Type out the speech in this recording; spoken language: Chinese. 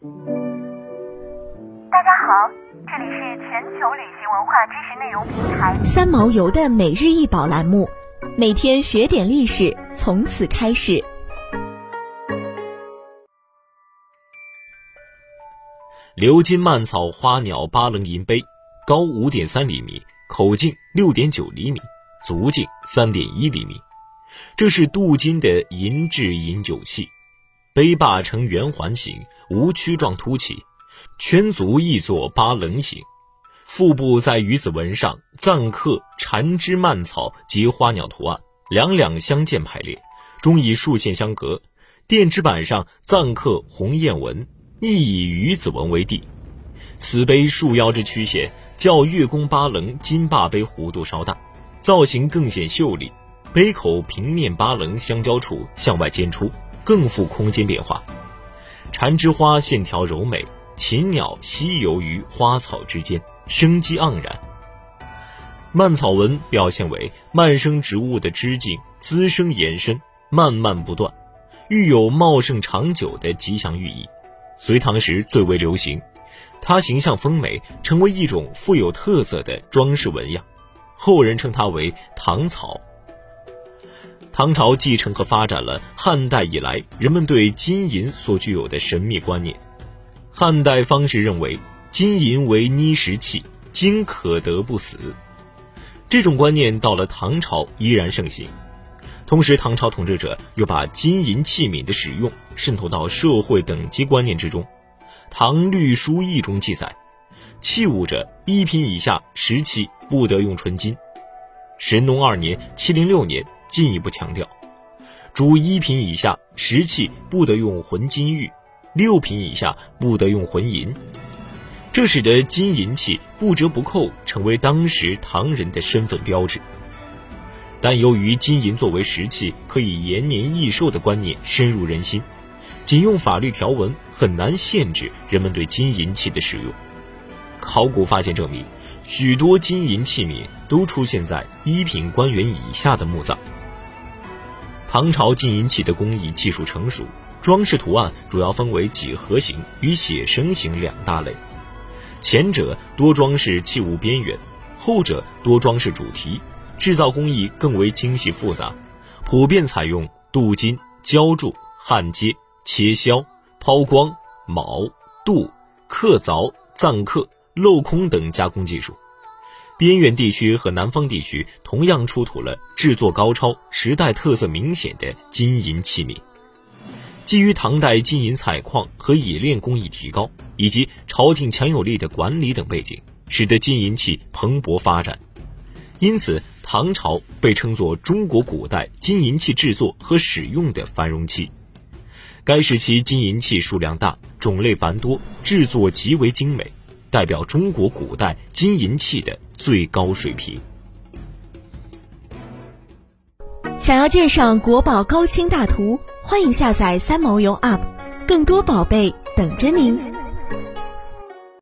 大家好，这里是全球旅行文化知识内容平台三毛游的每日一宝栏目，每天学点历史，从此开始。鎏金蔓草花鸟八棱银杯，高五点三厘米，口径六点九厘米，足径三点一厘米。这是镀金的银质饮酒器，杯坝呈圆环形，无曲状凸起，圈足亦作八棱形，腹部在鱼子纹上錾刻缠枝蔓草及花鸟图案，两两相间排列，中以竖线相隔。垫支板上暂刻鸿雁纹，亦以鱼子纹为地。此杯束腰之曲线较月宫八棱金坝杯弧度稍大，造型更显秀丽。杯口平面八棱相交处向外尖出，更富空间变化。缠枝花线条柔美，禽鸟嬉游于花草之间，生机盎然。蔓草纹表现为蔓生植物的枝茎滋生延伸，蔓蔓不断，寓有茂盛长久的吉祥寓意。隋唐时最为流行，它形象丰美，成为一种富有特色的装饰纹样。后人称它为唐草。唐朝继承和发展了汉代以来人们对金银所具有的神秘观念。汉代方士认为金银为捏石器，金可得不死。这种观念到了唐朝依然盛行。同时，唐朝统治者又把金银器皿的使用渗透到社会等级观念之中。《唐律疏议》中记载，器物者一品以下石器不得用纯金。神农二年（七零六年）。进一步强调，主一品以下石器不得用浑金玉，六品以下不得用浑银。这使得金银器不折不扣成为当时唐人的身份标志。但由于金银作为石器可以延年益寿的观念深入人心，仅用法律条文很难限制人们对金银器的使用。考古发现证明，许多金银器皿都出现在一品官员以下的墓葬。唐朝金银器的工艺技术成熟，装饰图案主要分为几何形与写生形两大类。前者多装饰器物边缘，后者多装饰主题。制造工艺更为精细复杂，普遍采用镀金、浇铸、焊接、切削、抛光、铆、镀、刻凿、錾刻、镂空等加工技术。边远地区和南方地区同样出土了制作高超、时代特色明显的金银器皿。基于唐代金银采矿和冶炼工艺提高，以及朝廷强有力的管理等背景，使得金银器蓬勃发展。因此，唐朝被称作中国古代金银器制作和使用的繁荣期。该时期金银器数量大、种类繁多、制作极为精美，代表中国古代金银器的。最高水平。想要鉴赏国宝高清大图，欢迎下载三毛游 App，更多宝贝等着您。